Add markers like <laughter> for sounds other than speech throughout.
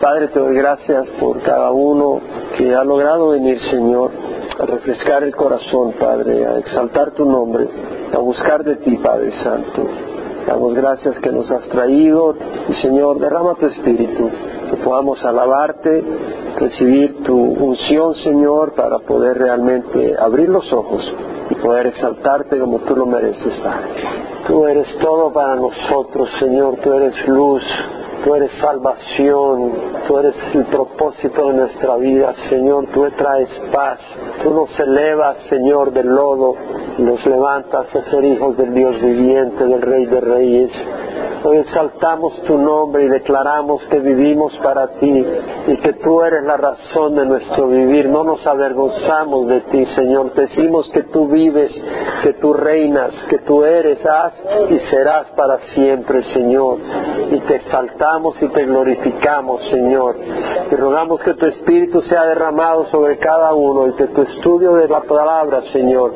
Padre, te doy gracias por cada uno que ha logrado venir, Señor, a refrescar el corazón, Padre, a exaltar tu nombre, a buscar de ti, Padre Santo. Damos gracias que nos has traído y, Señor, derrama tu espíritu, que podamos alabarte, recibir tu unción, Señor, para poder realmente abrir los ojos y poder exaltarte como tú lo mereces, Padre. Tú eres todo para nosotros, Señor, tú eres luz, tú eres salvación, tú eres el propósito de nuestra vida, Señor, tú traes paz, tú nos elevas, Señor, del lodo, nos levantas a ser hijos del Dios viviente, del Rey de Reyes. Hoy exaltamos tu nombre y declaramos que vivimos para ti y que tú eres la razón de nuestro vivir. No nos avergonzamos de ti, Señor. Decimos que tú vives, que tú reinas, que tú eres, haz y serás para siempre, Señor. Y te exaltamos y te glorificamos, Señor. Y rogamos que tu Espíritu sea derramado sobre cada uno y que tu estudio de la palabra, Señor,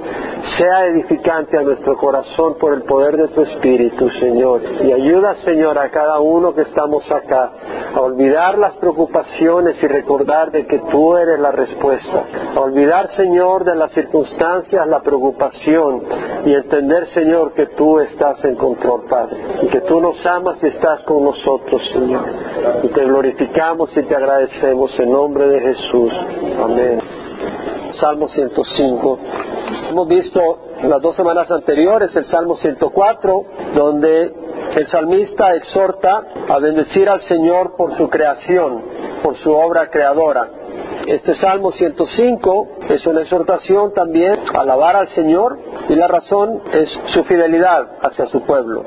sea edificante a nuestro corazón por el poder de tu Espíritu, Señor. Y ayuda, Señor, a cada uno que estamos acá a olvidar las preocupaciones y recordar de que tú eres la respuesta. A olvidar, Señor, de las circunstancias, la preocupación y entender, Señor, que tú estás en control, Padre. Y que tú nos amas y estás con nosotros, Señor. Y te glorificamos y te agradecemos en nombre de Jesús. Amén. Salmo 105. Hemos visto las dos semanas anteriores el Salmo 104, donde el salmista exhorta a bendecir al Señor por su creación, por su obra creadora. Este Salmo 105 es una exhortación también a alabar al Señor y la razón es su fidelidad hacia su pueblo.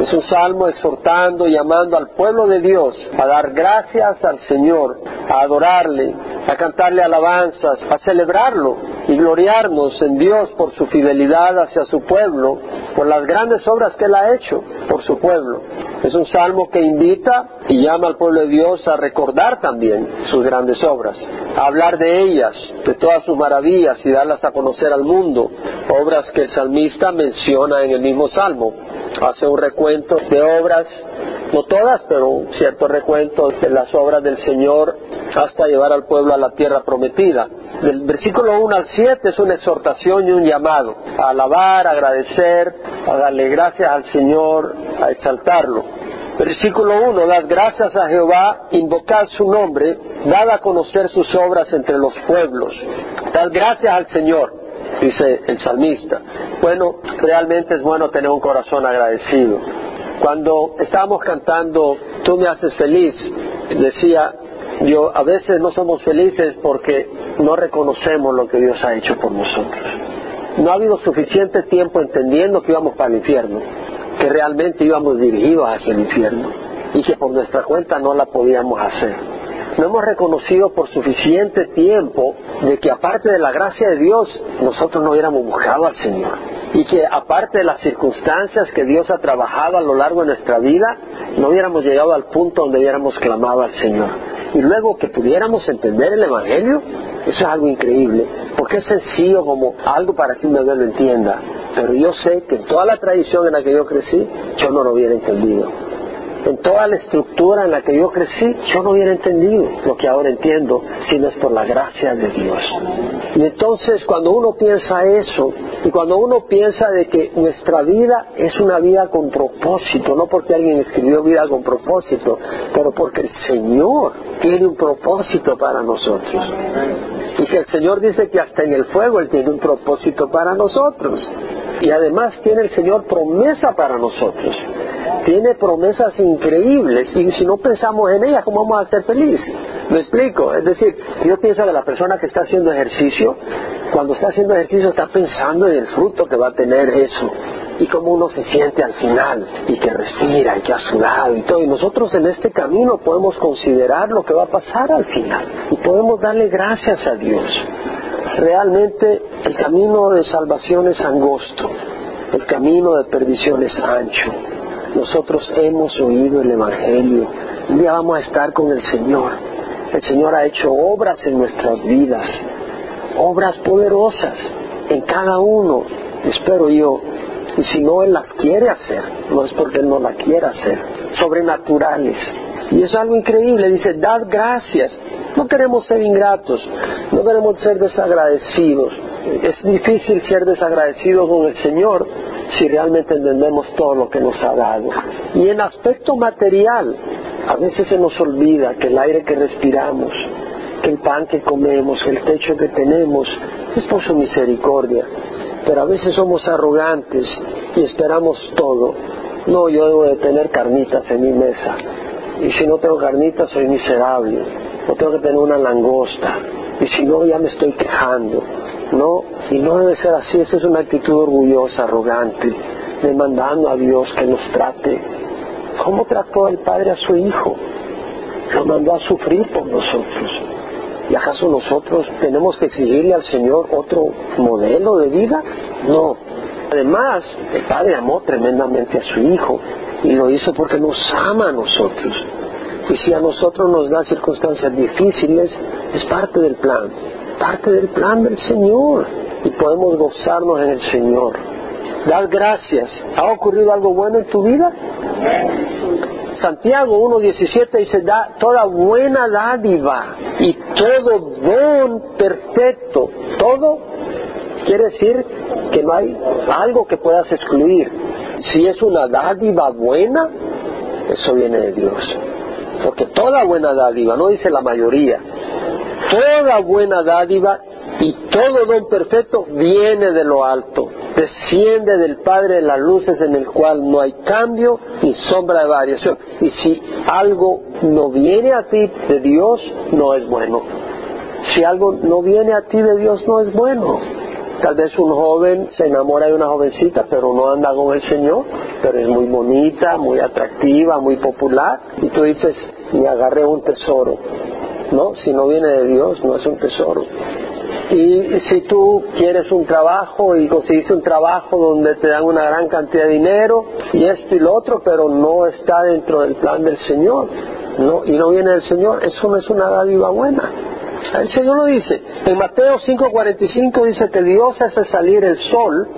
Es un salmo exhortando llamando al pueblo de Dios a dar gracias al Señor, a adorarle, a cantarle alabanzas, a celebrarlo y gloriarnos en Dios por su fidelidad hacia su pueblo, por las grandes obras que Él ha hecho por su pueblo. Es un salmo que invita y llama al pueblo de Dios a recordar también sus grandes obras, a hablar de ellas, de todas sus maravillas y darlas a conocer al mundo, obras que el salmista menciona en el mismo salmo. Hace un recuento de obras, no todas, pero un cierto recuento de las obras del Señor hasta llevar al pueblo a la tierra prometida. Del versículo 1 al 7 es una exhortación y un llamado a alabar, a agradecer, a darle gracias al Señor, a exaltarlo. Versículo 1, dad gracias a Jehová, invocad su nombre, dad a conocer sus obras entre los pueblos. Dad gracias al Señor, dice el salmista. Bueno, realmente es bueno tener un corazón agradecido. Cuando estábamos cantando Tú me haces feliz, decía yo, a veces no somos felices porque no reconocemos lo que Dios ha hecho por nosotros. No ha habido suficiente tiempo entendiendo que íbamos para el infierno, que realmente íbamos dirigidos hacia el infierno y que por nuestra cuenta no la podíamos hacer. No hemos reconocido por suficiente tiempo de que aparte de la gracia de Dios, nosotros no hubiéramos buscado al Señor. Y que aparte de las circunstancias que Dios ha trabajado a lo largo de nuestra vida, no hubiéramos llegado al punto donde hubiéramos clamado al Señor. Y luego que pudiéramos entender el Evangelio, eso es algo increíble, porque es sencillo como algo para que uno lo entienda. Pero yo sé que toda la tradición en la que yo crecí, yo no lo hubiera entendido en toda la estructura en la que yo crecí, yo no hubiera entendido lo que ahora entiendo, si no es por la gracia de Dios. Y entonces cuando uno piensa eso, y cuando uno piensa de que nuestra vida es una vida con propósito, no porque alguien escribió vida con propósito, pero porque el Señor tiene un propósito para nosotros. Y que el Señor dice que hasta en el fuego Él tiene un propósito para nosotros. Y además tiene el Señor promesa para nosotros. Tiene promesas increíbles y si no pensamos en ellas, ¿cómo vamos a ser felices? ¿Me explico? Es decir, yo pienso que la persona que está haciendo ejercicio, cuando está haciendo ejercicio está pensando en el fruto que va a tener eso y cómo uno se siente al final y que respira y que ha sudado y todo. Y nosotros en este camino podemos considerar lo que va a pasar al final y podemos darle gracias a Dios. Realmente el camino de salvación es angosto, el camino de perdición es ancho. Nosotros hemos oído el Evangelio, un día vamos a estar con el Señor. El Señor ha hecho obras en nuestras vidas, obras poderosas en cada uno, espero yo. Y si no Él las quiere hacer, no es porque Él no las quiera hacer, sobrenaturales. Y es algo increíble, dice, dad gracias. No queremos ser ingratos, no queremos ser desagradecidos. Es difícil ser desagradecidos con el Señor si realmente entendemos todo lo que nos ha dado. Y en aspecto material, a veces se nos olvida que el aire que respiramos, que el pan que comemos, que el techo que tenemos, es por su misericordia. Pero a veces somos arrogantes y esperamos todo. No, yo debo de tener carnitas en mi mesa. Y si no tengo carnitas soy miserable. O tengo que tener una langosta. Y si no, ya me estoy quejando. No, y no debe ser así. Esa es una actitud orgullosa, arrogante, demandando a Dios que nos trate. ¿Cómo trató el Padre a su Hijo? Lo mandó a sufrir por nosotros. ¿Y acaso nosotros tenemos que exigirle al Señor otro modelo de vida? No. Además, el Padre amó tremendamente a su Hijo y lo hizo porque nos ama a nosotros. Y si a nosotros nos da circunstancias difíciles, es parte del plan, parte del plan del Señor. Y podemos gozarnos en el Señor. Dar gracias. ¿Ha ocurrido algo bueno en tu vida? Santiago 1.17 dice, da toda buena dádiva y todo don perfecto. Todo quiere decir que no hay algo que puedas excluir. Si es una dádiva buena, eso viene de Dios. Porque toda buena dádiva, no dice la mayoría, toda buena dádiva y todo don perfecto viene de lo alto, desciende del Padre de las luces en el cual no hay cambio ni sombra de variación. Y si algo no viene a ti de Dios, no es bueno. Si algo no viene a ti de Dios, no es bueno. Tal vez un joven se enamora de una jovencita, pero no anda con el Señor, pero es muy bonita, muy atractiva, muy popular, y tú dices, me agarré un tesoro. No, si no viene de Dios, no es un tesoro. Y si tú quieres un trabajo y conseguiste un trabajo donde te dan una gran cantidad de dinero y esto y lo otro, pero no está dentro del plan del Señor, no, y no viene del Señor, eso no es una dádiva buena. El Señor lo dice. En Mateo 5:45 dice que Dios hace salir el sol,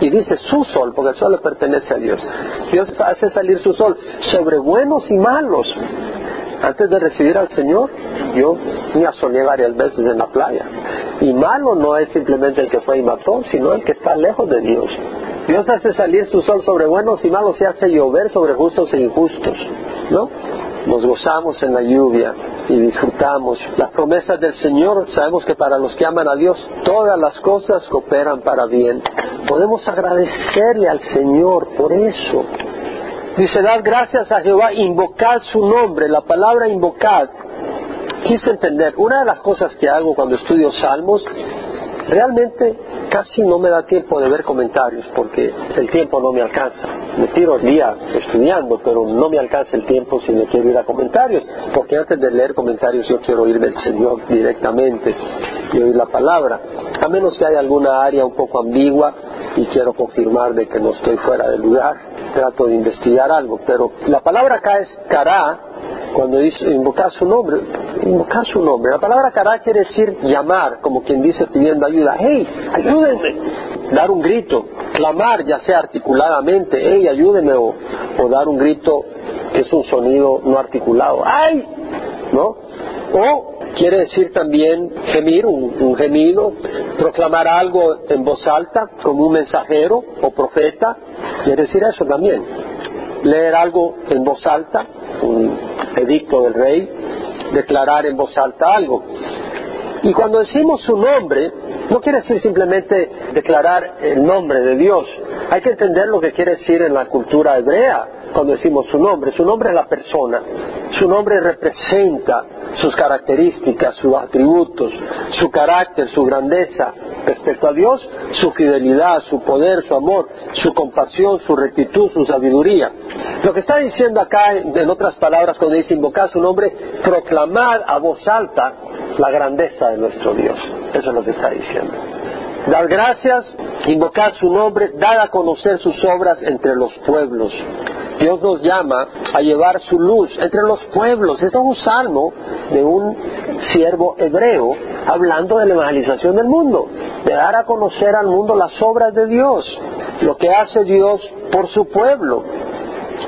y dice su sol, porque el sol le pertenece a Dios. Dios hace salir su sol sobre buenos y malos. Antes de recibir al Señor, yo me asoleé varias veces en la playa. Y malo no es simplemente el que fue y mató, sino el que está lejos de Dios. Dios hace salir su sol sobre buenos y malos y hace llover sobre justos e injustos. ¿No? Nos gozamos en la lluvia y disfrutamos las promesas del Señor. Sabemos que para los que aman a Dios todas las cosas cooperan para bien. Podemos agradecerle al Señor por eso. Dice, dad gracias a Jehová, invocad su nombre. La palabra invocad, quise entender, una de las cosas que hago cuando estudio salmos, realmente casi no me da tiempo de ver comentarios porque el tiempo no me alcanza. Me tiro el día estudiando, pero no me alcanza el tiempo si me quiero ir a comentarios, porque antes de leer comentarios yo quiero oír del Señor directamente y oír la palabra. A menos que haya alguna área un poco ambigua y quiero confirmar de que no estoy fuera del lugar, trato de investigar algo, pero la palabra acá es cará, cuando dice invocar su nombre, invocar su nombre. La palabra cará quiere decir llamar, como quien dice pidiendo ayuda. ¡Hey, ayúdenme! Dar un grito, clamar, ya sea articuladamente, ¡hey, ayúdenme! O, dar un grito que es un sonido no articulado. ¡Ay! ¿No? O quiere decir también gemir, un, un, gemido, proclamar algo en voz alta, como un mensajero o profeta, quiere decir eso también. Leer algo en voz alta, un edicto del rey, declarar en voz alta algo. Y cuando decimos su nombre, no quiere decir simplemente declarar el nombre de Dios. Hay que entender lo que quiere decir en la cultura hebrea cuando decimos su nombre. Su nombre es la persona. Su nombre representa sus características, sus atributos, su carácter, su grandeza. Respecto a Dios, su fidelidad, su poder, su amor, su compasión, su rectitud, su sabiduría. Lo que está diciendo acá, en otras palabras, cuando dice invocar su nombre, proclamar a voz alta la grandeza de nuestro Dios. Eso es lo que está diciendo. Dar gracias, invocar su nombre, dar a conocer sus obras entre los pueblos. Dios nos llama a llevar su luz entre los pueblos. Esto es un salmo de un siervo hebreo hablando de la evangelización del mundo, de dar a conocer al mundo las obras de Dios, lo que hace Dios por su pueblo.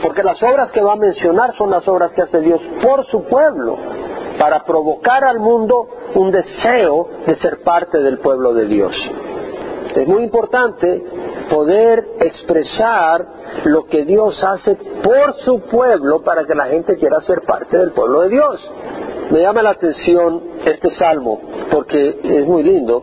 Porque las obras que va a mencionar son las obras que hace Dios por su pueblo, para provocar al mundo un deseo de ser parte del pueblo de Dios. Es muy importante poder expresar lo que Dios hace por su pueblo para que la gente quiera ser parte del pueblo de Dios. Me llama la atención este salmo porque es muy lindo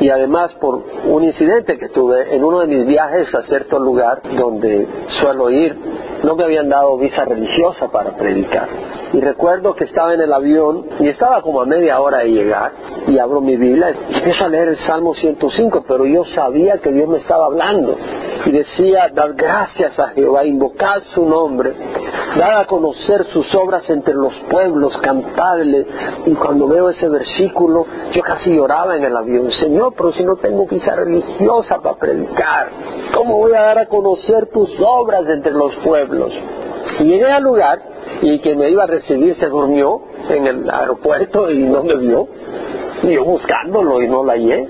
y además por un incidente que tuve en uno de mis viajes a cierto lugar donde suelo ir, no me habían dado visa religiosa para predicar. Y recuerdo que estaba en el avión y estaba como a media hora de llegar y abro mi Biblia y empiezo a leer el Salmo 105, pero yo sabía que Dios me estaba hablando y decía, dar gracias a Jehová, invocar su nombre, dar a conocer sus obras entre los pueblos, cantarle. Y cuando veo ese versículo, yo casi lloraba en el avión, Señor, pero si no tengo visa religiosa para predicar, ¿cómo voy a dar a conocer tus obras entre los pueblos? Y llegué al lugar y quien me iba a recibir se durmió en el aeropuerto y no me vio. Y yo buscándolo y no la hallé.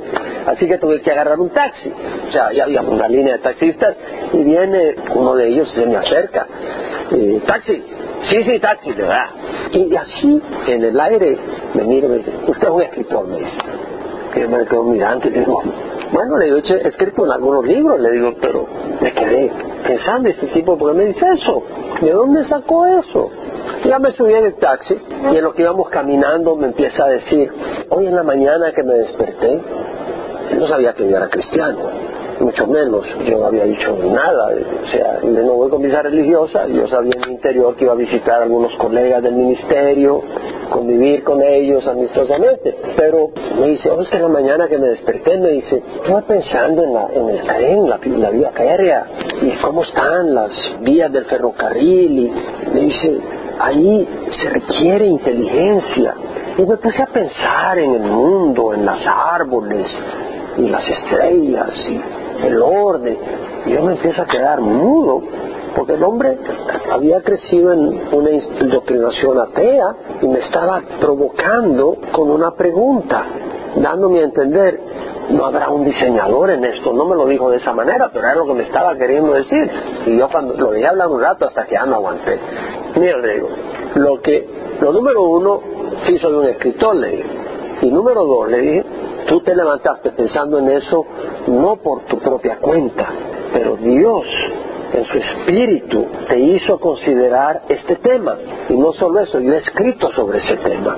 Así que tuve que agarrar un taxi. O sea, ya había una línea de taxistas y viene uno de ellos y se me acerca. Eh, taxi, sí, sí, taxi, ¿verdad? Y así, en el aire, me mira y me dice, usted es un escritor, me dice. Yo me quedo mirando y digo, bueno, le digo, he escrito en algunos libros, le digo, pero me quedé pensando, este tipo, ¿por qué me dice eso? ¿De dónde sacó eso? Ya me subí en el taxi y en lo que íbamos caminando me empieza a decir, hoy en la mañana que me desperté, no sabía que yo era cristiano, mucho menos, yo no había dicho nada, o sea, no voy con visa religiosa, yo sabía en mi interior que iba a visitar a algunos colegas del ministerio, convivir con ellos amistosamente, pero me dice, oh, es que la mañana que me desperté me dice, estuve pensando en, la, en el tren, la, la vía aérea, y cómo están las vías del ferrocarril, y me dice, ahí se requiere inteligencia. Y me puse a pensar en el mundo, en los árboles y las estrellas y el orden. Yo me empiezo a quedar mudo porque el hombre había crecido en una indoctrinación atea y me estaba provocando con una pregunta, dándome a entender, no habrá un diseñador en esto, no me lo dijo de esa manera, pero era lo que me estaba queriendo decir. Y yo cuando lo dejé hablar un rato hasta que ya no aguanté. Mira, le digo, lo que, lo número uno, sí soy un escritor, le dije. Y número dos, le dije, tú te levantaste pensando en eso no por tu propia cuenta, pero Dios en su espíritu te hizo considerar este tema. Y no solo eso, yo he escrito sobre ese tema.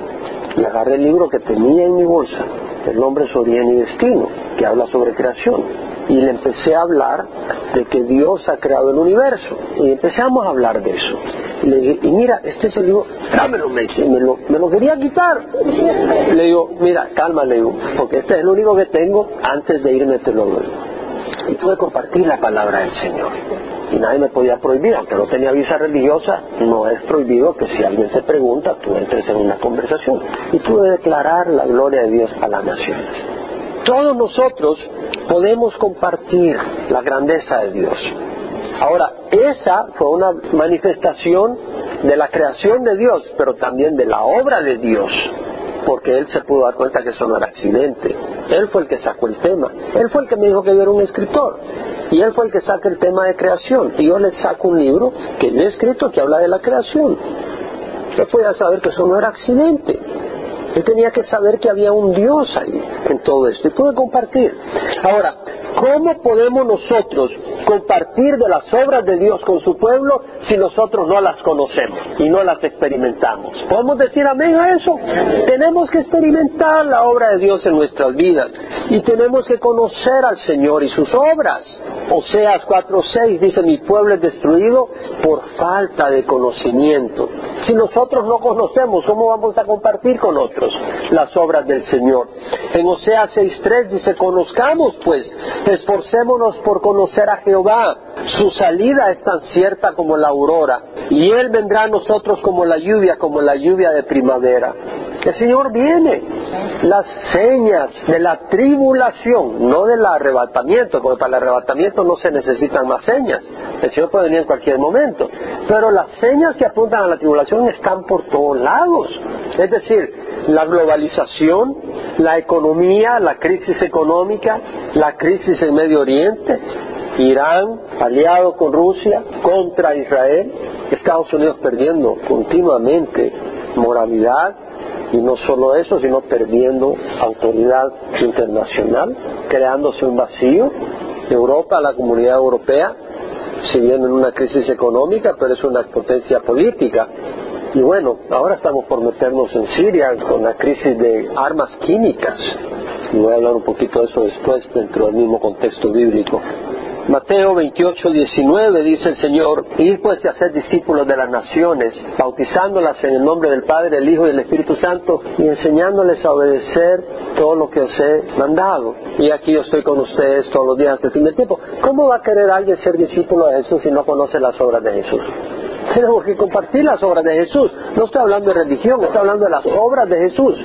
Y agarré el libro que tenía en mi bolsa, El nombre, su origen y destino, que habla sobre creación. Y le empecé a hablar de que Dios ha creado el universo. Y empezamos a hablar de eso. Y le dije, y mira, este es el libro, dámelo, me dice, me lo, quería quitar. Le digo, mira, calma, le digo, porque este es el único que tengo, antes de irme te lo doy. Y pude compartir la palabra del Señor. Y nadie me podía prohibir, aunque no tenía visa religiosa, no es prohibido que si alguien te pregunta, tú entres en una conversación. Y pude declarar la gloria de Dios a las naciones. Todos nosotros podemos compartir la grandeza de Dios. Ahora, esa fue una manifestación de la creación de Dios, pero también de la obra de Dios, porque Él se pudo dar cuenta que eso no era accidente. Él fue el que sacó el tema. Él fue el que me dijo que yo era un escritor. Y Él fue el que saca el tema de creación. Y yo le saco un libro que yo he escrito que habla de la creación. Saber que eso no era accidente. Él tenía que saber que había un Dios ahí en todo esto y pude compartir. Ahora, ¿cómo podemos nosotros compartir de las obras de Dios con su pueblo si nosotros no las conocemos y no las experimentamos? ¿Podemos decir amén a eso? Tenemos que experimentar la obra de Dios en nuestras vidas y tenemos que conocer al Señor y sus obras. Oseas 4:6 dice, mi pueblo es destruido por falta de conocimiento. Si nosotros no conocemos, ¿cómo vamos a compartir con otros? Las obras del Señor. En Oseas 6.3 dice, conozcamos pues, esforcémonos por conocer a Jehová. Su salida es tan cierta como la aurora, y Él vendrá a nosotros como la lluvia, como la lluvia de primavera. El Señor viene. Las señas de la tribulación, no del arrebatamiento, porque para el arrebatamiento no se necesitan más señas. El Señor puede venir en cualquier momento. Pero las señas que apuntan a la tribulación están por todos lados. Es decir, la globalización, la economía, la crisis económica, la crisis en Medio Oriente, Irán aliado con Rusia contra Israel, Estados Unidos perdiendo continuamente moralidad y no solo eso, sino perdiendo autoridad internacional, creándose un vacío. Europa, la comunidad europea, si bien en una crisis económica, pero es una potencia política. Y bueno, ahora estamos por meternos en Siria con la crisis de armas químicas. Y voy a hablar un poquito de eso después dentro del mismo contexto bíblico. Mateo 28, 19 dice el Señor, ir pues y hacer discípulos de las naciones, bautizándolas en el nombre del Padre, el Hijo y el Espíritu Santo, y enseñándoles a obedecer todo lo que os he mandado. Y aquí yo estoy con ustedes todos los días hasta el fin del tiempo. ¿Cómo va a querer alguien ser discípulo de Jesús si no conoce las obras de Jesús? <laughs> Tenemos que compartir las obras de Jesús. No estoy hablando de religión, estoy hablando de las obras de Jesús.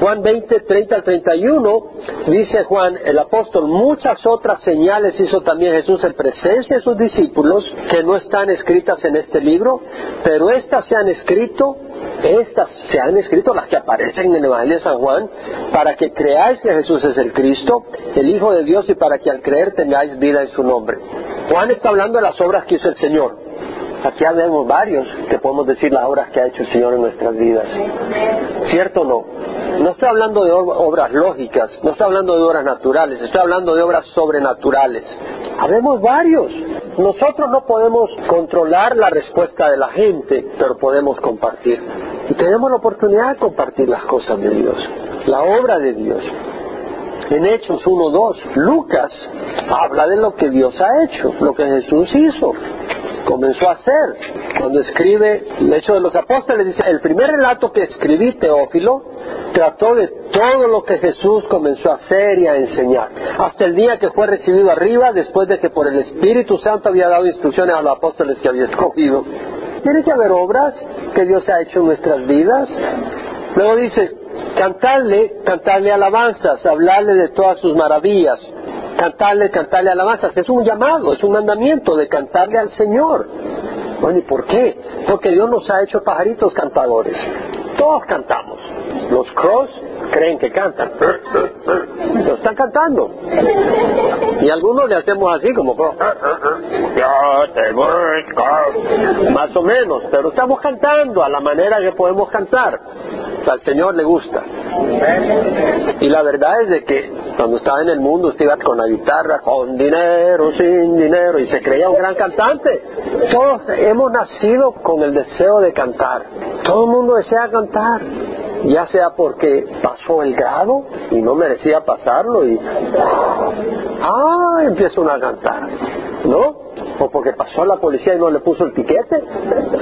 Juan 20, 30 al 31, dice Juan, el apóstol, muchas otras señales hizo también Jesús en presencia de sus discípulos que no están escritas en este libro, pero estas se han escrito, estas se han escrito, las que aparecen en el Evangelio de San Juan, para que creáis que Jesús es el Cristo, el Hijo de Dios, y para que al creer tengáis vida en su nombre. Juan está hablando de las obras que hizo el Señor. Aquí vemos varios que podemos decir las obras que ha hecho el Señor en nuestras vidas. ¿Cierto o no? No estoy hablando de obras lógicas, no estoy hablando de obras naturales, estoy hablando de obras sobrenaturales. Habemos varios. Nosotros no podemos controlar la respuesta de la gente, pero podemos compartir. Y tenemos la oportunidad de compartir las cosas de Dios, la obra de Dios. En Hechos 1.2, Lucas habla de lo que Dios ha hecho, lo que Jesús hizo comenzó a hacer. Cuando escribe el hecho de los apóstoles, dice, el primer relato que escribí, Teófilo, trató de todo lo que Jesús comenzó a hacer y a enseñar, hasta el día que fue recibido arriba, después de que por el Espíritu Santo había dado instrucciones a los apóstoles que había escogido. Tiene que haber obras que Dios ha hecho en nuestras vidas. Luego dice, cantarle, cantarle alabanzas, hablarle de todas sus maravillas, cantarle, cantarle alabanzas. Es un llamado, es un mandamiento de cantarle al Señor. Bueno, ¿y por qué? Porque Dios nos ha hecho pajaritos cantadores. Todos cantamos. Los cross creen que cantan. Lo están cantando. Y algunos le hacemos así como yo te busco. Más o menos, pero estamos cantando a la manera que podemos cantar. Al Señor le gusta. Y la verdad es de que cuando estaba en el mundo usted iba con la guitarra, con dinero, sin dinero, y se creía un gran cantante. Todos hemos nacido con el deseo de cantar. Todo el mundo desea cantar ya sea porque pasó el grado y no merecía pasarlo y ah empieza uno a cantar ¿no? o porque pasó la policía y no le puso el piquete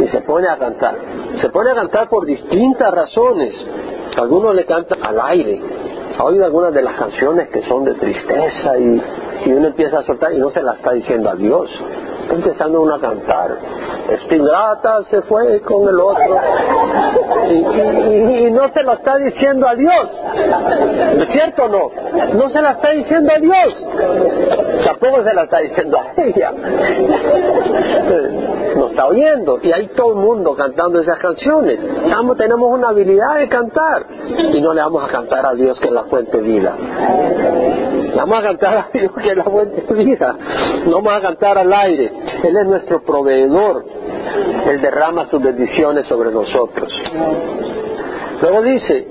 y se pone a cantar. Se pone a cantar por distintas razones. Algunos le cantan al aire. Ha oído algunas de las canciones que son de tristeza y, y uno empieza a soltar y no se la está diciendo a Dios empezando uno a cantar. Esta se fue con el otro. Y, no se lo está diciendo a Dios. ¿Es cierto o no? No se la está diciendo a Dios. Tampoco se la está diciendo a ella. No está oyendo. Y hay todo el mundo cantando esas canciones. tenemos una habilidad de cantar. Y no le vamos a cantar a Dios que es la fuente de vida. vamos a cantar a Dios que es la fuente de vida. No vamos a cantar al aire. Él es nuestro proveedor. Él derrama sus bendiciones sobre nosotros. Luego dice,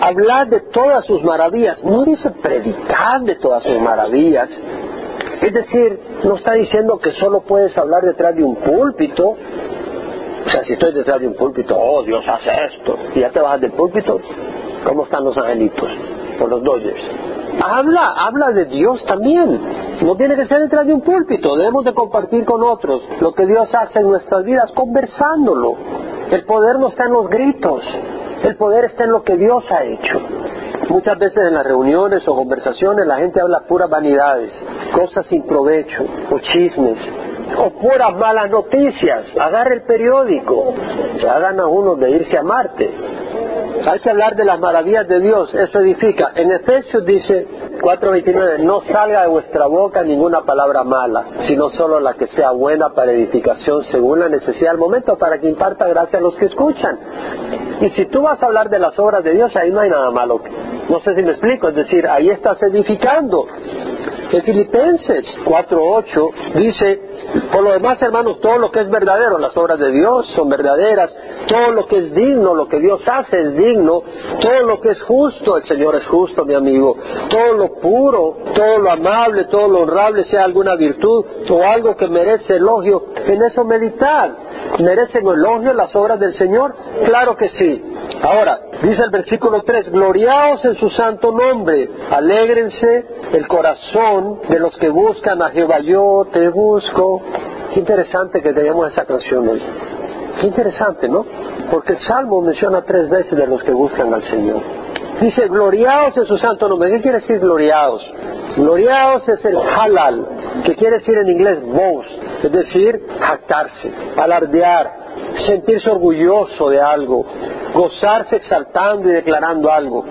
hablar de todas sus maravillas. No dice predicar de todas sus maravillas. Es decir, no está diciendo que solo puedes hablar detrás de un púlpito. O sea, si estoy detrás de un púlpito, oh, Dios hace esto, y ya te bajas del púlpito, ¿cómo están los angelitos? Por los Dodgers. Habla, habla de Dios también. No tiene que ser detrás de un púlpito, debemos de compartir con otros lo que Dios hace en nuestras vidas, conversándolo. El poder no está en los gritos, el poder está en lo que Dios ha hecho. Muchas veces en las reuniones o conversaciones la gente habla puras vanidades, cosas sin provecho, o chismes, o puras malas noticias. Agarre el periódico, se hagan a uno de irse a Marte. Hay hablar de las maravillas de Dios, eso edifica. En Efesios dice 4.29, no salga de vuestra boca ninguna palabra mala, sino solo la que sea buena para edificación según la necesidad del momento, para que imparta gracia a los que escuchan. Y si tú vas a hablar de las obras de Dios, ahí no hay nada malo. No sé si me explico, es decir, ahí estás edificando. En Filipenses 4.8 dice, por lo demás hermanos, todo lo que es verdadero, las obras de Dios son verdaderas, todo lo que es digno, lo que Dios hace es digno, todo lo que es justo, el Señor es justo, mi amigo, todo lo puro, todo lo amable, todo lo honrable, sea alguna virtud o algo que merece elogio, en eso meditar. ¿Merecen elogio las obras del Señor? Claro que sí. Ahora, dice el versículo 3, gloriaos en su santo nombre, alégrense el corazón de los que buscan a Jehová, yo te busco. Qué interesante que tengamos esa canción hoy. Qué interesante, ¿no? Porque el Salmo menciona tres veces de los que buscan al Señor. Dice, gloriaos en su santo nombre. ¿Qué quiere decir gloriaos? Gloriaos es el halal, que quiere decir en inglés boast, es decir, jactarse, alardear, sentirse orgulloso de algo, gozarse exaltando y declarando algo.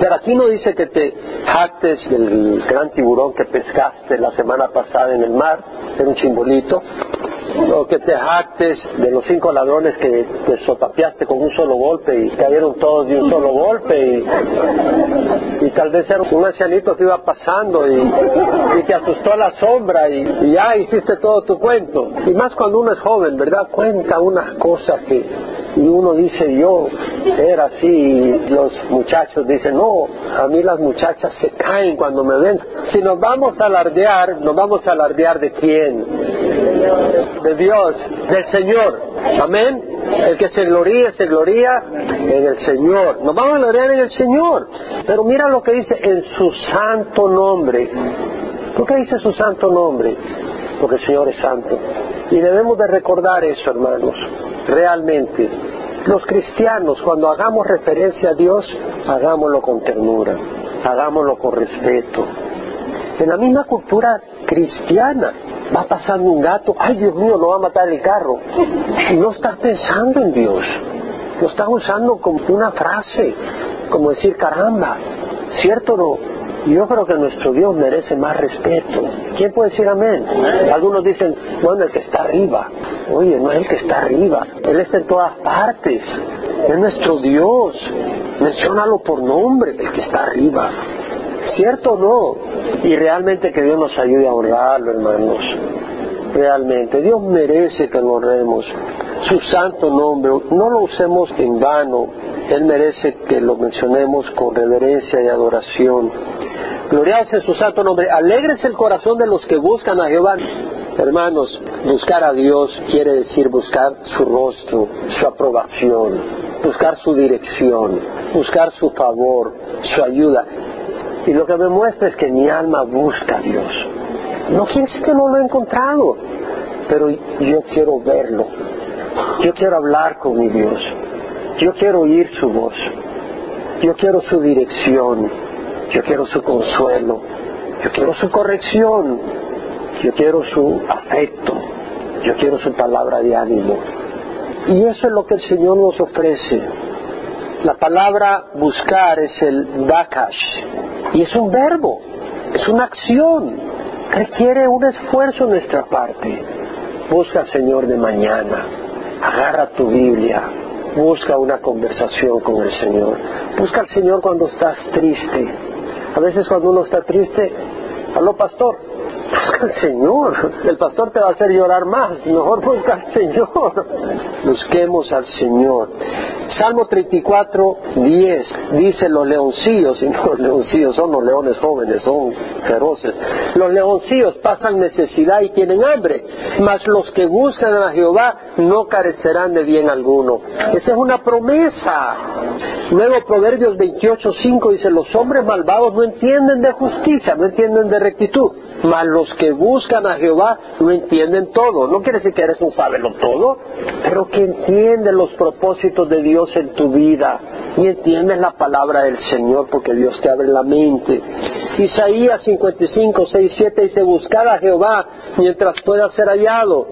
Pero aquí no dice que te jactes del gran tiburón que pescaste la semana pasada en el mar, era un chimbolito, o que te jactes de los cinco ladrones que te sopapeaste con un solo golpe y cayeron todos de un solo golpe y, tal vez era un ancianito que iba pasando y, te asustó a la sombra y, y, ya hiciste todo tu cuento. Y más cuando uno es joven, ¿verdad? Cuenta unas cosas que y uno dice yo era así y los muchachos dicen no, a mí las muchachas se caen cuando me ven. Si nos vamos a alardear, nos vamos a alardear de quién? De Dios, del Señor. Amén. El que se gloría, se gloría en el Señor. Nos vamos a gloriar en el Señor. Pero mira lo que dice en su santo nombre. ¿Por qué dice su santo nombre? Porque el Señor es santo. Y debemos de recordar eso, hermanos realmente. Los cristianos, cuando hagamos referencia a Dios, hagámoslo con ternura, hagámoslo con respeto. En la misma cultura cristiana, va pasando un gato, ay Dios mío, no va a matar el carro. Y no está pensando en Dios, lo está usando como una frase, como decir caramba, ¿cierto o no? Yo creo que nuestro Dios merece más respeto. ¿Quién puede decir amén? Algunos dicen, bueno, el que está arriba. Oye, no es el que está arriba. Él está en todas partes. Es nuestro Dios. Menciónalo por nombre, el que está arriba. ¿Cierto o no? Y realmente que Dios nos ayude a honrarlo, hermanos. Realmente. Dios merece que lo honremos. Su santo nombre. No lo usemos en vano. Él merece que lo mencionemos con reverencia y adoración. Gloriados en su santo nombre. Alegres el corazón de los que buscan a Jehová. Hermanos, buscar a Dios quiere decir buscar su rostro, su aprobación, buscar su dirección, buscar su favor, su ayuda. Y lo que me muestra es que mi alma busca a Dios. No quiere decir que no lo he encontrado, pero yo quiero verlo. Yo quiero hablar con mi Dios. Yo quiero oír su voz. Yo quiero su dirección. Yo quiero su consuelo, yo quiero su corrección, yo quiero su afecto, yo quiero su palabra de ánimo. Y eso es lo que el Señor nos ofrece. La palabra buscar es el bakash. Y es un verbo, es una acción, requiere un esfuerzo en nuestra parte. Busca al Señor de mañana, agarra tu Biblia, busca una conversación con el Señor, busca al Señor cuando estás triste, a veces cuando uno está triste, aló pastor, busca <laughs> al Señor. El pastor te va a hacer llorar más. Mejor <laughs> busca al Señor. Busquemos al Señor. Salmo 34, 10 dice los leoncillos, <laughs> y no los leoncillos son los leones jóvenes, son feroces. Los leoncillos pasan necesidad y tienen hambre, mas los que buscan a Jehová no carecerán de bien alguno. Esa es una promesa. Luego Proverbios 28, 5 dice, los hombres malvados no entienden de justicia, no entienden de rectitud, mas los que buscan a Jehová no entienden todo. No quiere decir que eres un sábelo todo, pero que entienden los propósitos de Dios en tu vida y entiendes la palabra del Señor porque Dios te abre la mente. Isaías 55, 6, 7 dice, buscar a Jehová mientras pueda ser hallado.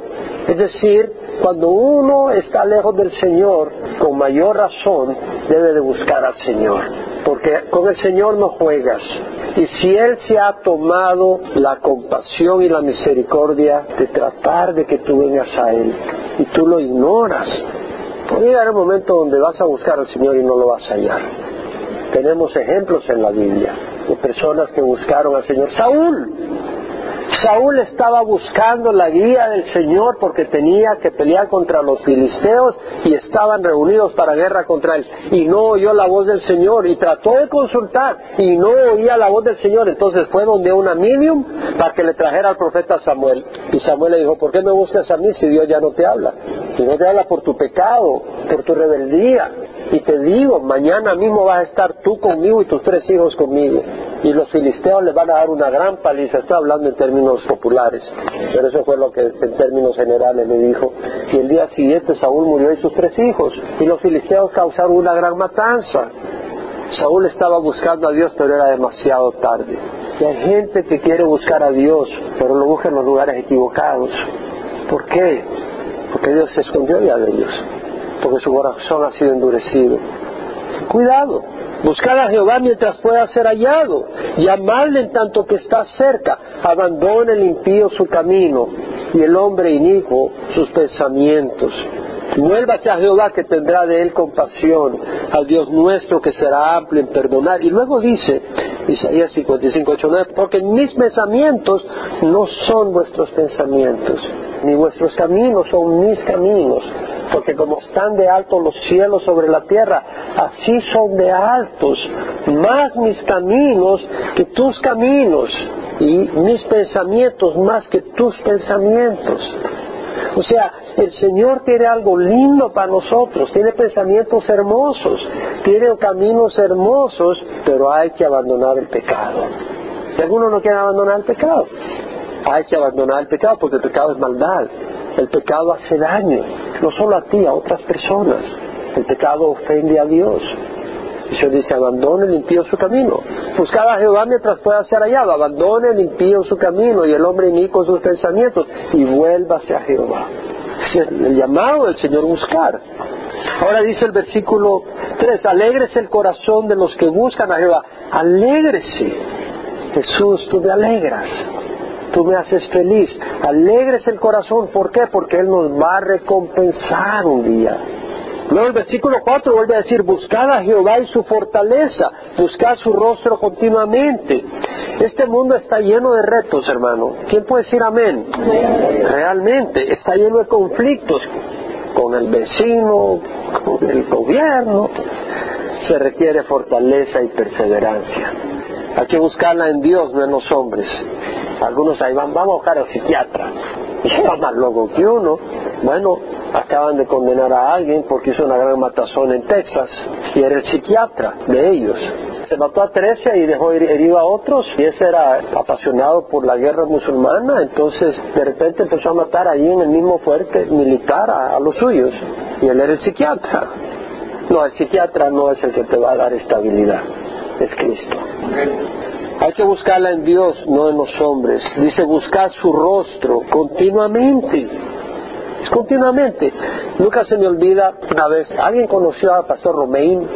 Es decir, cuando uno está lejos del Señor, con mayor razón debe de buscar al Señor, porque con el Señor no juegas. Y si Él se ha tomado la compasión y la misericordia de tratar de que tú vengas a Él y tú lo ignoras, puede llegar un momento donde vas a buscar al Señor y no lo vas a hallar. Tenemos ejemplos en la Biblia. de personas que buscaron al Señor. Saúl, Saúl estaba buscando la guía del Señor porque tenía que pelear contra los filisteos y estaban reunidos para guerra contra él. Y no oyó la voz del Señor y trató de consultar y no oía la voz del Señor. Entonces fue donde una medium para que le trajera al profeta Samuel. Y Samuel le dijo, ¿por qué me buscas a mí si Dios ya no te habla? Si no te habla por tu pecado, por tu rebeldía. Y te digo, mañana mismo vas a estar tú conmigo y tus tres hijos conmigo y los filisteos les van a dar una gran paliza. Estoy hablando en términos populares, pero eso fue lo que en términos generales le dijo. Y el día siguiente Saúl murió y sus tres hijos, y los filisteos causaron una gran matanza. Saúl estaba buscando a Dios, pero era demasiado tarde. Y hay gente que quiere buscar a Dios, pero lo busca en los lugares equivocados. ¿Por qué? Porque Dios se escondió ya de ellos, porque su corazón ha sido endurecido. Cuidado, Buscad a Jehová mientras pueda ser hallado. Llamadle en tanto que está cerca. Abandone el impío su camino y el hombre inicuo sus pensamientos. Vuélvase a Jehová que tendrá de él compasión, al Dios nuestro que será amplio en perdonar. Y luego dice, Isaías 55, 8, 9, porque mis pensamientos no son vuestros pensamientos, ni vuestros caminos son mis caminos, porque como están de alto los cielos sobre la tierra, así son de altos más mis caminos que tus caminos, y mis pensamientos más que tus pensamientos. O sea, el Señor tiene algo lindo para nosotros, tiene pensamientos hermosos, tiene caminos hermosos, pero hay que abandonar el pecado. Y algunos no quieren abandonar el pecado. Hay que abandonar el pecado porque el pecado es maldad. El pecado hace daño, no solo a ti, a otras personas. El pecado ofende a Dios. Y se dice, abandone el impío su camino. Buscad a Jehová mientras pueda ser hallado. Abandone el su camino y el hombre inico sus pensamientos y vuélvase a Jehová. Es el llamado del Señor buscar. Ahora dice el versículo 3, alégrese el corazón de los que buscan a Jehová. Alégrese. Jesús, tú me alegras. Tú me haces feliz. Alégrese el corazón. ¿Por qué? Porque Él nos va a recompensar un día. Luego el versículo 4 vuelve a decir, buscad a Jehová y su fortaleza, buscad su rostro continuamente. Este mundo está lleno de retos, hermano. ¿Quién puede decir amén? Realmente está lleno de conflictos con el vecino, con el gobierno. Se requiere fortaleza y perseverancia. Hay que buscarla en Dios, no en los hombres. Algunos ahí van, vamos a buscar al psiquiatra. <laughs> Y está más loco que uno. Bueno, acaban de condenar a alguien porque hizo una gran matazón en Texas y era el psiquiatra de ellos. Se mató a 13 y dejó herido a otros y ese era apasionado por la guerra musulmana, entonces de repente empezó a matar ahí en el mismo fuerte militar a los suyos y él era el psiquiatra. No, el psiquiatra no es el que te va a dar estabilidad, es Cristo. Hay que buscarla en Dios, no en los hombres. Dice buscar su rostro continuamente. Es continuamente. Nunca se me olvida una vez, alguien conoció al pastor Romain,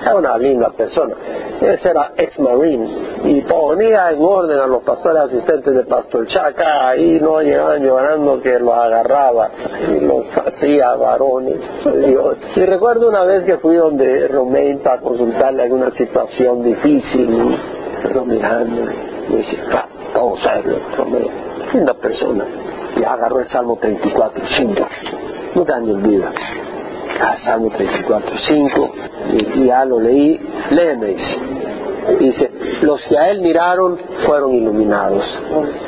era una linda persona. Ese era ex-marine y ponía en orden a los pastores asistentes de Pastor Chaca y no llegaban llorando que los agarraba y los hacía varones. Y recuerdo una vez que fui donde Romain para consultarle alguna situación difícil, mirando, y dice, ah, todo serio, Romain, linda persona y agarró el Salmo 34, 5. No te me olvida. Ah, Salmo 34, 5. Y ya lo leí. Léeme, dice. Dice, los que a él miraron fueron iluminados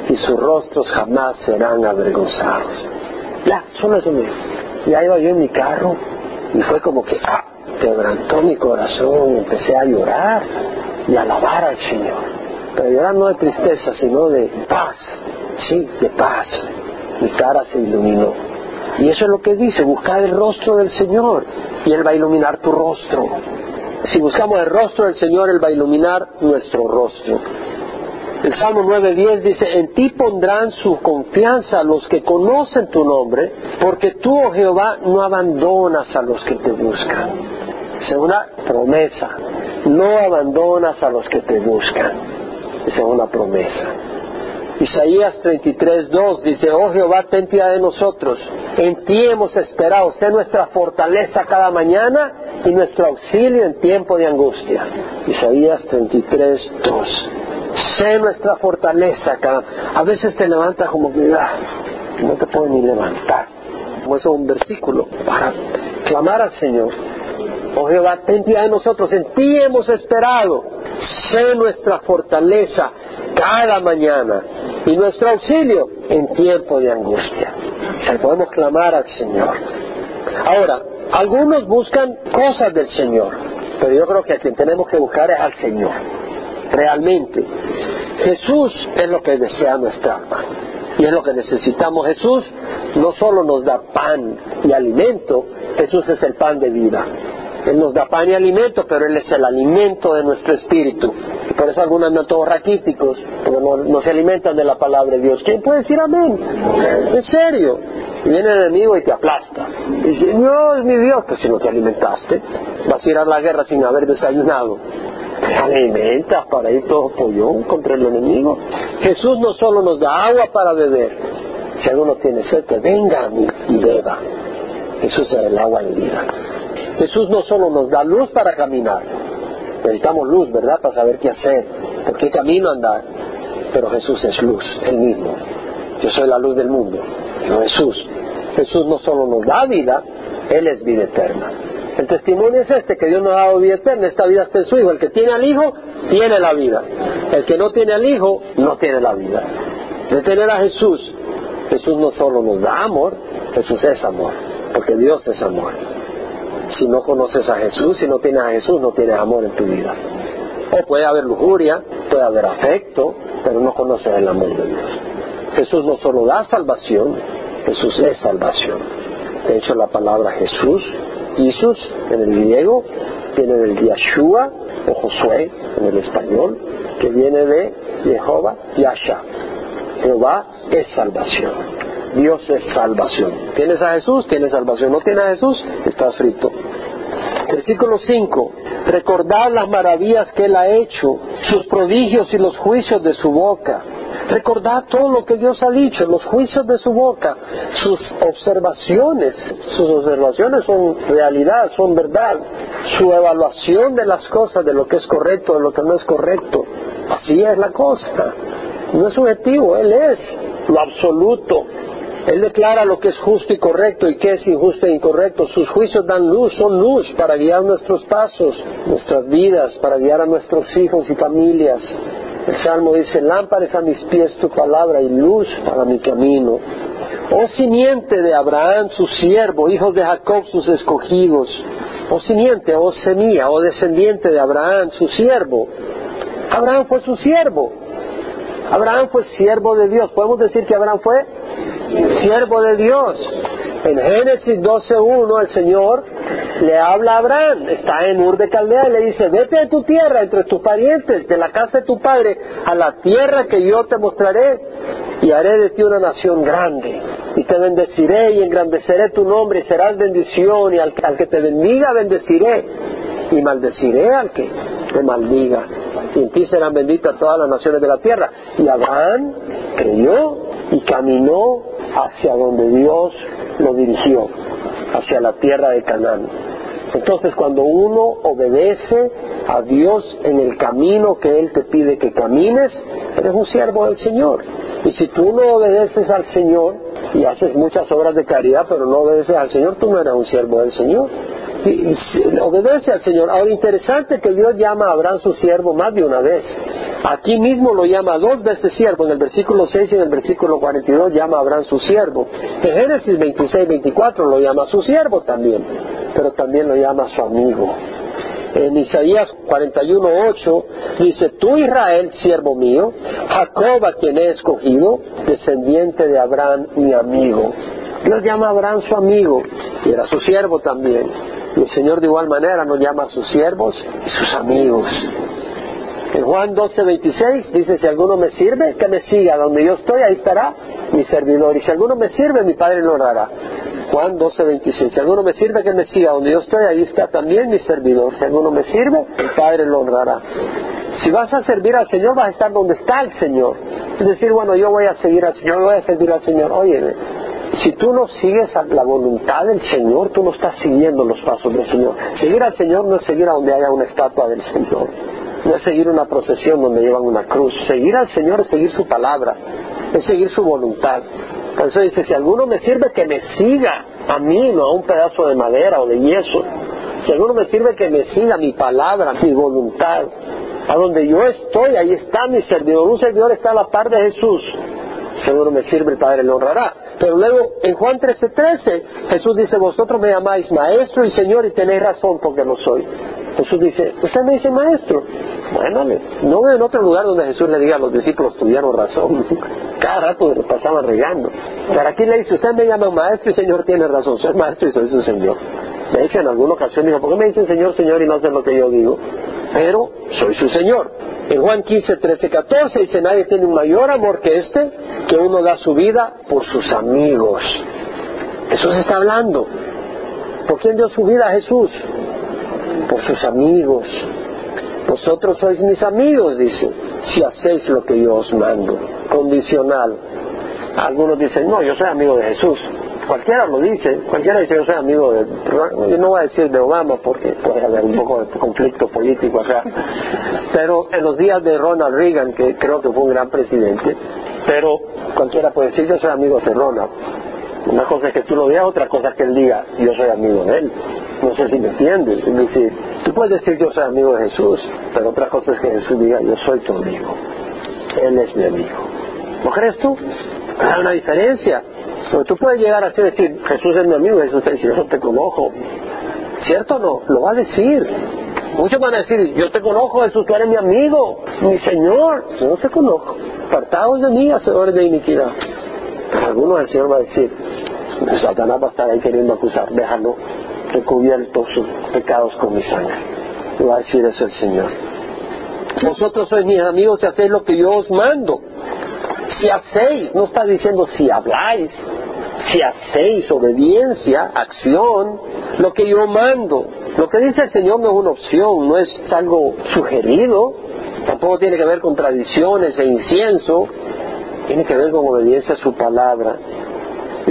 y sus rostros jamás serán avergonzados. Ya, solo eso mismo. Ya iba yo en mi carro y fue como que ah, quebrantó mi corazón y empecé a llorar y alabar al Señor. Pero llorar no de tristeza, sino de paz. Sí, de paz mi cara se iluminó. Y eso es lo que dice, buscar el rostro del Señor y Él va a iluminar tu rostro. Si buscamos el rostro del Señor, Él va a iluminar nuestro rostro. El Salmo 9.10 dice, en ti pondrán su confianza los que conocen tu nombre, porque tú, oh Jehová, no abandonas a los que te buscan. Es una promesa. No abandonas a los que te buscan. Es una promesa. Isaías 33, 2 dice, oh Jehová, ten piedad de nosotros, en ti hemos esperado, sé nuestra fortaleza cada mañana y nuestro auxilio en tiempo de angustia. Isaías 33, 2. Sé nuestra fortaleza cada... A veces te levantas como que ah, no te puedes ni levantar. Como eso es un versículo para clamar al Señor. Oh Jehová, ten piedad de nosotros, en ti hemos esperado. Sé nuestra fortaleza cada mañana y nuestro auxilio en tiempo de angustia. O podemos clamar al Señor. Ahora, algunos buscan cosas del Señor, pero yo creo que a quien tenemos que buscar es al Señor, realmente. Jesús es lo que desea nuestra alma y es lo que necesitamos. Jesús no solo nos da pan y alimento, Jesús es el pan de vida. Él nos da pan y alimento, pero Él es el alimento de nuestro espíritu. Por eso algunos andan todos raquíticos, porque no, se alimentan de la palabra de Dios. ¿Quién puede decir amén? En serio. Y viene el enemigo y te aplasta. Y dice, no, es mi Dios, que si no te alimentaste, vas a ir a la guerra sin haber desayunado. Alimentas para ir todo pollón contra el enemigo. Jesús no solo nos da agua para beber, si alguno tiene sed, que venga a mí y beba. Jesús es el agua de vida. Jesús no solo nos da luz para caminar, necesitamos luz, ¿verdad?, para saber qué hacer, por qué camino andar, pero Jesús es luz, Él mismo. Yo soy la luz del mundo, no Jesús. Jesús no solo nos da vida, Él es vida eterna. El testimonio es este, que Dios nos ha dado vida eterna, esta vida está en su Hijo. El que tiene al Hijo, tiene la vida. El que no tiene al Hijo, no tiene la vida. De tener a Jesús, Jesús no solo nos da amor, Jesús es amor, porque Dios es amor. Si no conoces a Jesús, si no tienes a Jesús, no tienes amor en tu vida. O puede haber lujuria, puede haber afecto, pero no conoces el amor de Dios. Jesús no solo da salvación, Jesús es salvación. De hecho, la palabra Jesús, Jesús en el griego, viene del Yeshua o Josué en el español, que viene de Jehová Yasha. Jehová es salvación. Dios es salvación. ¿Tienes a Jesús? Tienes salvación. ¿No tienes a Jesús? Estás frito. Versículo 5. Recordad las maravillas que Él ha hecho, sus prodigios y los juicios de su boca. Recordad todo lo que Dios ha dicho, los juicios de su boca, sus observaciones. Sus observaciones son realidad, son verdad. Su evaluación de las cosas, de lo que es correcto, de lo que no es correcto. Así es la cosa. No es subjetivo, Él es lo absoluto. Él declara lo que es justo y correcto y qué es injusto e incorrecto. Sus juicios dan luz, son luz para guiar nuestros pasos, nuestras vidas, para guiar a nuestros hijos y familias. El Salmo dice, lámparas a mis pies tu palabra y luz para mi camino. Oh simiente de Abraham, su siervo, hijos de Jacob, sus escogidos. Oh simiente, oh semilla, oh descendiente de Abraham, su siervo. Abraham fue su siervo. Abraham fue siervo de Dios. Podemos decir que Abraham fue siervo de Dios. En Génesis 12.1 el Señor le habla a Abraham, está en Ur de Caldea y le dice, vete de tu tierra, entre tus parientes, de la casa de tu padre, a la tierra que yo te mostraré y haré de ti una nación grande. Y te bendeciré y engrandeceré tu nombre y serás bendición y al, al que te bendiga bendeciré y maldeciré al que te maldiga. En ti serán benditas todas las naciones de la tierra. Y Abraham creyó y caminó hacia donde Dios lo dirigió, hacia la tierra de Canaán. Entonces cuando uno obedece a Dios en el camino que Él te pide que camines, eres un siervo del Señor. Y si tú no obedeces al Señor y haces muchas obras de caridad, pero no obedeces al Señor, tú no eres un siervo del Señor obedece al Señor. Ahora, interesante que Dios llama a Abraham su siervo más de una vez. Aquí mismo lo llama dos veces siervo, en el versículo 6 y en el versículo 42 llama a Abraham su siervo. En Génesis 26, 24 lo llama su siervo también, pero también lo llama su amigo. En Isaías 41, 8 dice, tú Israel, siervo mío, Jacob a quien he escogido, descendiente de Abraham, mi amigo. Dios llama a Abraham su amigo y era su siervo también. Y el Señor de igual manera nos llama a sus siervos y sus amigos. En Juan 12, 26 dice, si alguno me sirve, que me siga. Donde yo estoy, ahí estará mi servidor. Y si alguno me sirve, mi Padre lo honrará. Juan 12, 26. Si alguno me sirve, que me siga. Donde yo estoy, ahí está también mi servidor. Si alguno me sirve, mi Padre lo honrará. Si vas a servir al Señor, vas a estar donde está el Señor. Es decir, bueno, yo voy a seguir al Señor, voy a servir al Señor. Oye, si tú no sigues la voluntad del Señor, tú no estás siguiendo los pasos del Señor. Seguir al Señor no es seguir a donde haya una estatua del Señor. No es seguir una procesión donde llevan una cruz. Seguir al Señor es seguir su palabra, es seguir su voluntad. Por eso dice, si alguno me sirve, que me siga a mí, no a un pedazo de madera o de yeso. Si alguno me sirve, que me siga mi palabra, mi voluntad. A donde yo estoy, ahí está mi servidor. Un servidor está a la par de Jesús. Seguro me sirve el Padre, le honrará. Pero luego en Juan 13:13 Jesús dice, vosotros me llamáis maestro y Señor y tenéis razón porque lo soy. Jesús dice, usted me dice maestro. Bueno, no en otro lugar donde Jesús le diga a los discípulos tuvieron razón. <laughs> Cada rato pasaban regando. Pero aquí le dice, usted me llama maestro y Señor tiene razón. Soy maestro y soy su Señor. De hecho, en alguna ocasión dijo, ¿por qué me dicen Señor, Señor y no hacen lo que yo digo? Pero soy su Señor. En Juan 15, 13, 14 dice, nadie tiene un mayor amor que este, que uno da su vida por sus amigos. Jesús está hablando. ¿Por quién dio su vida a Jesús? Por sus amigos. Vosotros sois mis amigos, dice, si hacéis lo que yo os mando. Condicional. Algunos dicen, no, yo soy amigo de Jesús. Cualquiera lo dice, cualquiera dice yo soy amigo de, yo no voy a decir de Obama porque puede haber un poco de conflicto político acá, pero en los días de Ronald Reagan, que creo que fue un gran presidente, pero cualquiera puede decir yo soy amigo de Ronald. Una cosa es que tú lo veas, otra cosa es que él diga yo soy amigo de él. No sé si me entiendes. Es decir, tú puedes decir yo soy amigo de Jesús, pero otra cosa es que Jesús diga yo soy tu amigo. Él es mi amigo. ¿No crees tú? Hay una diferencia. Pero tú puedes llegar así y decir, Jesús es mi amigo, Jesús está diciendo, yo te conozco. ¿Cierto o no? Lo va a decir. Muchos van a decir, yo te conozco, Jesús, tú eres mi amigo, mi Señor. Yo no te conozco. Apartados de mí, hacedores de iniquidad. Algunos el Señor va a decir, Satanás va a estar ahí queriendo acusar, déjalo recubierto sus pecados con mi sangre. Le va a decir eso el Señor. Vosotros sois mis amigos y hacéis lo que yo os mando si hacéis, no está diciendo si habláis, si hacéis obediencia, acción, lo que yo mando. Lo que dice el Señor no es una opción, no es algo sugerido, tampoco tiene que ver con tradiciones e incienso, tiene que ver con obediencia a su palabra.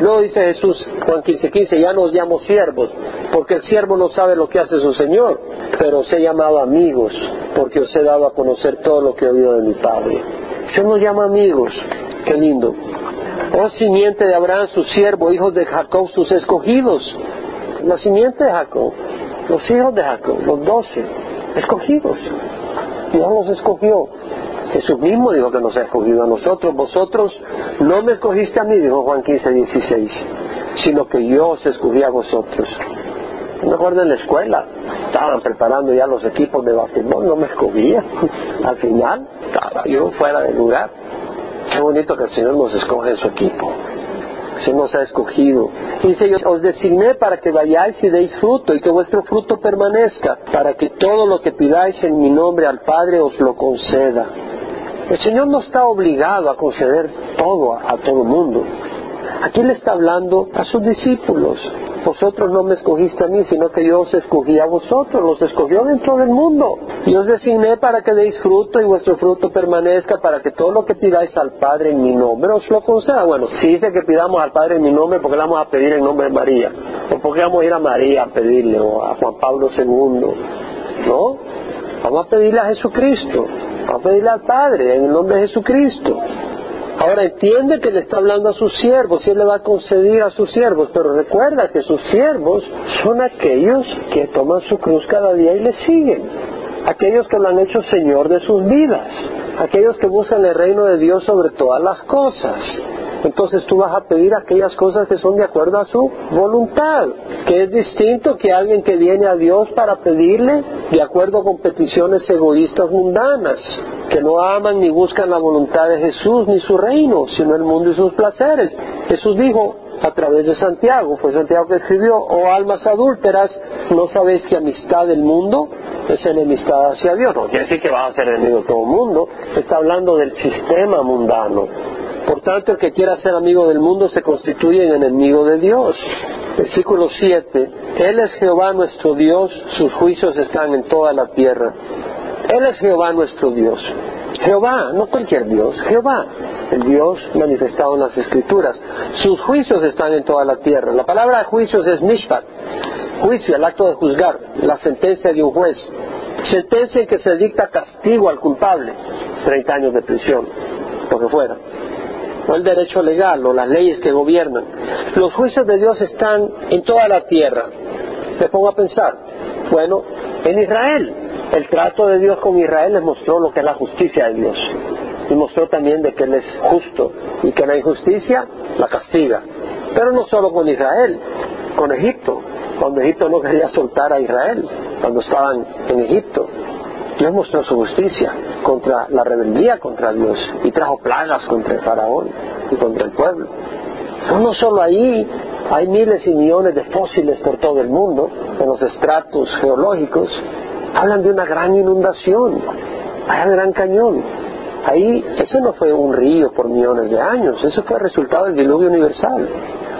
Luego dice Jesús, Juan 15, 15, ya no os llamo siervos, porque el siervo no sabe lo que hace su Señor, pero os he llamado amigos, porque os he dado a conocer todo lo que he oído de mi Padre. Se nos llama amigos. Qué lindo. Oh simiente de Abraham, su siervo, hijos de Jacob, sus escogidos. La simiente de Jacob, los hijos de Jacob, los doce, escogidos. Dios los escogió. Jesús mismo dijo que nos ha escogido a nosotros. Vosotros no me escogiste a mí, dijo Juan 15, 16, sino que yo os escogí a vosotros. Me acuerdo en la escuela, estaban preparando ya los equipos de básquetbol, no me escogía. <laughs> Al final, estaba yo fuera del lugar. Qué bonito que el Señor nos escoge en su equipo. Se nos ha escogido. Dice, yo os designé para que vayáis y deis fruto y que vuestro fruto permanezca, para que todo lo que pidáis en mi nombre al Padre os lo conceda. El Señor no está obligado a conceder todo a, a todo el mundo. Aquí le está hablando a sus discípulos vosotros no me escogiste a mí, sino que yo os escogí a vosotros, los escogió dentro del mundo. Y os designé para que deis fruto y vuestro fruto permanezca, para que todo lo que pidáis al Padre en mi nombre os lo conceda. Bueno, si dice que pidamos al Padre en mi nombre, ¿por qué le vamos a pedir en nombre de María? ¿O por qué vamos a ir a María a pedirle, o a Juan Pablo II? ¿No? Vamos a pedirle a Jesucristo, vamos a pedirle al Padre en el nombre de Jesucristo. Ahora entiende que le está hablando a sus siervos y él le va a conceder a sus siervos, pero recuerda que sus siervos son aquellos que toman su cruz cada día y le siguen, aquellos que lo han hecho Señor de sus vidas, aquellos que buscan el reino de Dios sobre todas las cosas. Entonces tú vas a pedir aquellas cosas que son de acuerdo a su voluntad, que es distinto que alguien que viene a Dios para pedirle de acuerdo con peticiones egoístas mundanas, que no aman ni buscan la voluntad de Jesús ni su reino, sino el mundo y sus placeres. Jesús dijo a través de Santiago, fue Santiago que escribió, oh almas adúlteras, ¿no sabéis que amistad del mundo es enemistad hacia Dios? No quiere decir que va a ser enemigo de todo el mundo, está hablando del sistema mundano por tanto, el que quiera ser amigo del mundo se constituye en enemigo de Dios. Versículo 7. Él es Jehová nuestro Dios, sus juicios están en toda la tierra. Él es Jehová nuestro Dios. Jehová, no cualquier Dios, Jehová. el Dios manifestado en las Escrituras. Sus juicios están en toda la tierra. La palabra juicios es mishpat, juicio, el acto de juzgar, la sentencia de un juez. Sentencia en que se dicta castigo al culpable, 30 años de prisión, lo que fuera. O el derecho legal o las leyes que gobiernan. Los juicios de Dios están en toda la tierra. Me pongo a pensar, bueno, en Israel, el trato de Dios con Israel les mostró lo que es la justicia de Dios. Y mostró también de que Él es justo y que la injusticia la castiga. Pero no solo con Israel, con Egipto, cuando Egipto no quería soltar a Israel, cuando estaban en Egipto. Dios mostró su justicia contra la rebeldía contra Dios y trajo plagas contra el faraón y contra el pueblo. Pero no solo ahí, hay miles y millones de fósiles por todo el mundo, en los estratos geológicos, hablan de una gran inundación, hay un gran cañón. Ahí, eso no fue un río por millones de años, eso fue el resultado del diluvio universal.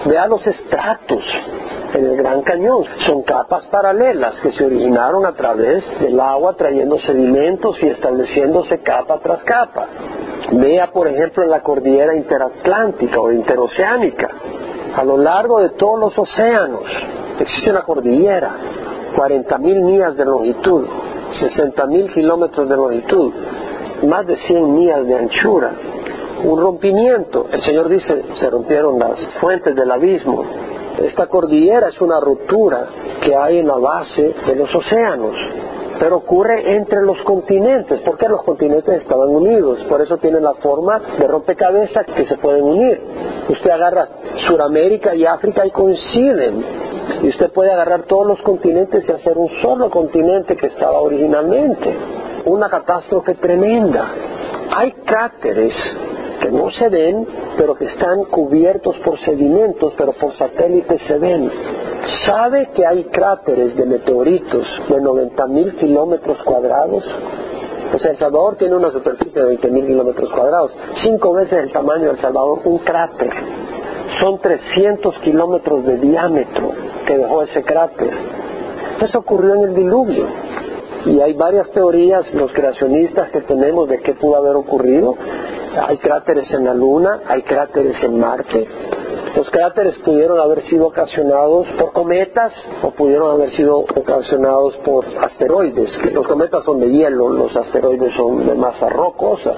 Vea los estratos en el Gran Cañón. Son capas paralelas que se originaron a través del agua trayendo sedimentos y estableciéndose capa tras capa. Vea, por ejemplo, en la cordillera interatlántica o interoceánica. A lo largo de todos los océanos existe una cordillera, 40.000 millas de longitud, 60.000 kilómetros de longitud, más de 100 millas de anchura. Un rompimiento, el Señor dice, se rompieron las fuentes del abismo, esta cordillera es una ruptura que hay en la base de los océanos, pero ocurre entre los continentes, porque los continentes estaban unidos, por eso tienen la forma de rompecabezas que se pueden unir. Usted agarra Suramérica y África y coinciden, y usted puede agarrar todos los continentes y hacer un solo continente que estaba originalmente. Una catástrofe tremenda. Hay cráteres que no se ven, pero que están cubiertos por sedimentos, pero por satélites se ven. ¿Sabe que hay cráteres de meteoritos de 90.000 kilómetros cuadrados? O sea, El Salvador tiene una superficie de 20.000 kilómetros cuadrados, cinco veces el tamaño de El Salvador, un cráter. Son 300 kilómetros de diámetro que dejó ese cráter. Eso ocurrió en el diluvio. Y hay varias teorías, los creacionistas que tenemos de qué pudo haber ocurrido. Hay cráteres en la Luna, hay cráteres en Marte. Los cráteres pudieron haber sido ocasionados por cometas o pudieron haber sido ocasionados por asteroides. Los cometas son de hielo, los asteroides son de masa rocosa.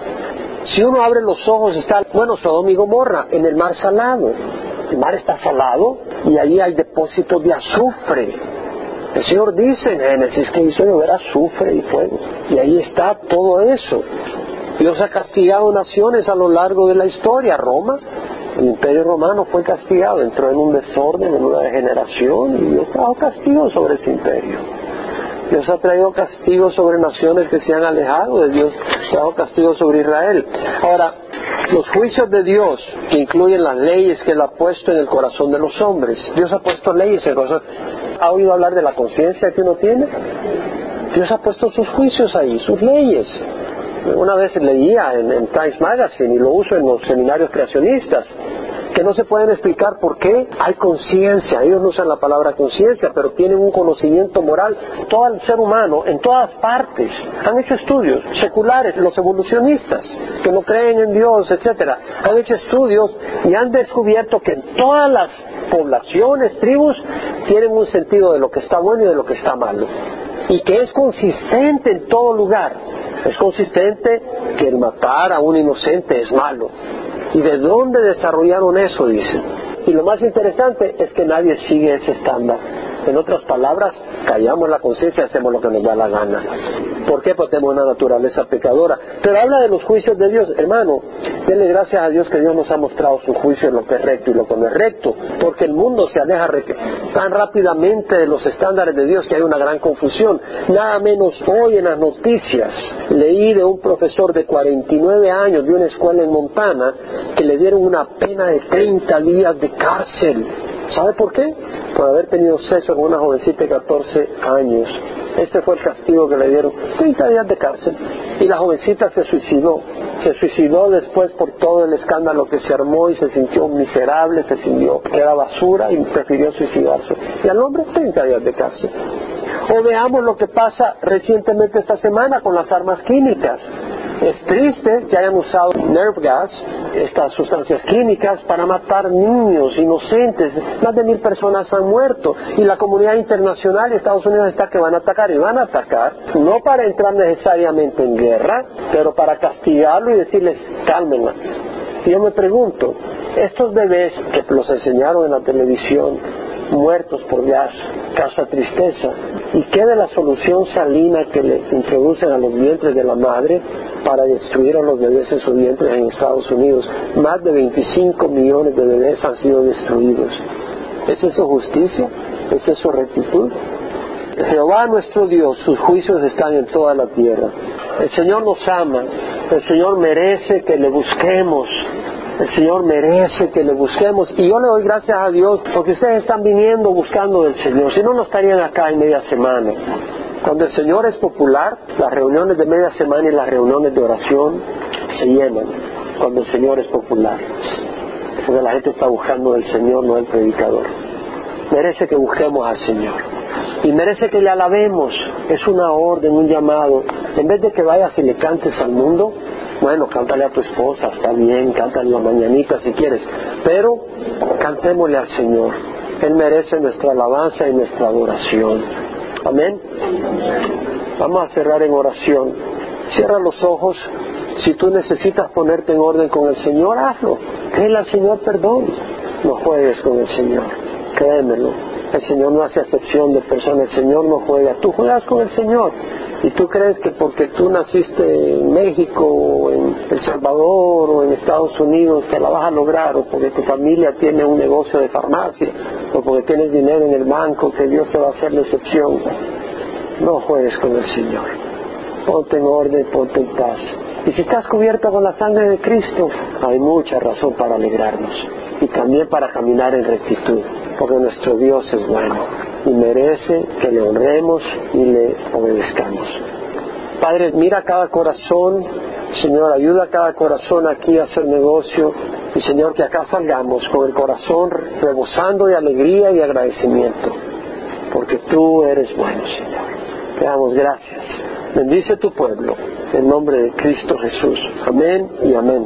Si uno abre los ojos está, bueno, Sodoma y Gomorra, en el mar salado. El mar está salado y ahí hay depósitos de azufre. El Señor dice en Génesis que hizo llover azufre y fuego. Y ahí está todo eso. Dios ha castigado naciones a lo largo de la historia. Roma, el imperio romano fue castigado, entró en un desorden, en una degeneración, y Dios trajo castigo sobre ese imperio. Dios ha traído castigo sobre naciones que se han alejado de Dios, trajo castigo sobre Israel. Ahora, los juicios de Dios, que incluyen las leyes que Él ha puesto en el corazón de los hombres, Dios ha puesto leyes en el corazón. ¿Ha oído hablar de la conciencia que uno tiene? Dios ha puesto sus juicios ahí, sus leyes una vez leía en, en Times Magazine y lo uso en los seminarios creacionistas, que no se pueden explicar por qué hay conciencia. Ellos no usan la palabra conciencia, pero tienen un conocimiento moral. Todo el ser humano, en todas partes, han hecho estudios seculares, los evolucionistas, que no creen en Dios, etcétera, han hecho estudios y han descubierto que en todas las poblaciones, tribus, tienen un sentido de lo que está bueno y de lo que está malo. Y que es consistente en todo lugar. Es consistente que el matar a un inocente es malo. ¿Y de dónde desarrollaron eso? Dicen. Y lo más interesante es que nadie sigue ese estándar. En otras palabras, callamos la conciencia y hacemos lo que nos da la gana. ¿Por qué? Porque tenemos una naturaleza pecadora. Pero habla de los juicios de Dios. Hermano, denle gracias a Dios que Dios nos ha mostrado su juicio en lo que es recto y lo que no es recto. Porque el mundo se aleja tan rápidamente de los estándares de Dios que hay una gran confusión. Nada menos hoy en las noticias leí de un profesor de 49 años de una escuela en Montana que le dieron una pena de 30 días de cárcel. ¿Sabe por qué? Por haber tenido sexo con una jovencita de 14 años. Ese fue el castigo que le dieron. 30 días de cárcel. Y la jovencita se suicidó. Se suicidó después por todo el escándalo que se armó y se sintió miserable, se sintió que era basura y prefirió suicidarse. Y al hombre 30 días de cárcel. O veamos lo que pasa recientemente esta semana con las armas químicas. Es triste que hayan usado nerve gas, estas sustancias químicas, para matar niños inocentes. Más de mil personas han muerto y la comunidad internacional y Estados Unidos está que van a atacar y van a atacar, no para entrar necesariamente en guerra, pero para castigarlo y decirles cálmenla. Y yo me pregunto, estos bebés que los enseñaron en la televisión, muertos por gas, causa tristeza. ¿Y qué de la solución salina que le introducen a los vientres de la madre para destruir a los bebés en sus vientres en Estados Unidos? Más de 25 millones de bebés han sido destruidos. ¿Es eso justicia? ¿Es eso rectitud? Jehová nuestro Dios, sus juicios están en toda la tierra. El Señor nos ama, el Señor merece que le busquemos, el Señor merece que le busquemos y yo le doy gracias a Dios porque ustedes están viniendo buscando del Señor, si no, no estarían acá en media semana. Cuando el Señor es popular, las reuniones de media semana y las reuniones de oración se llenan cuando el Señor es popular. Porque la gente está buscando del Señor, no del predicador. Merece que busquemos al Señor. Y merece que le alabemos. Es una orden, un llamado. En vez de que vayas y le cantes al mundo, bueno, cántale a tu esposa, está bien, cántale la mañanita si quieres, pero cantémosle al Señor. Él merece nuestra alabanza y nuestra adoración. Amén. Vamos a cerrar en oración. Cierra los ojos. Si tú necesitas ponerte en orden con el Señor, hazlo. Créele al Señor perdón. No juegues con el Señor. Créemelo. El Señor no hace excepción de personas. El Señor no juega. Tú juegas con el Señor. Y tú crees que porque tú naciste en México o en El Salvador o en Estados Unidos te la vas a lograr o porque tu familia tiene un negocio de farmacia o porque tienes dinero en el banco que Dios te va a hacer la excepción. No juegues con el Señor. Ponte en orden, ponte en paz. Y si estás cubierto con la sangre de Cristo, hay mucha razón para alegrarnos y también para caminar en rectitud, porque nuestro Dios es bueno y merece que le honremos y le obedezcamos. Padre, mira cada corazón, Señor, ayuda a cada corazón aquí a hacer negocio y Señor, que acá salgamos con el corazón rebosando de alegría y agradecimiento, porque tú eres bueno, Señor. Te damos gracias. Bendice tu pueblo, en nombre de Cristo Jesús. Amén y amén.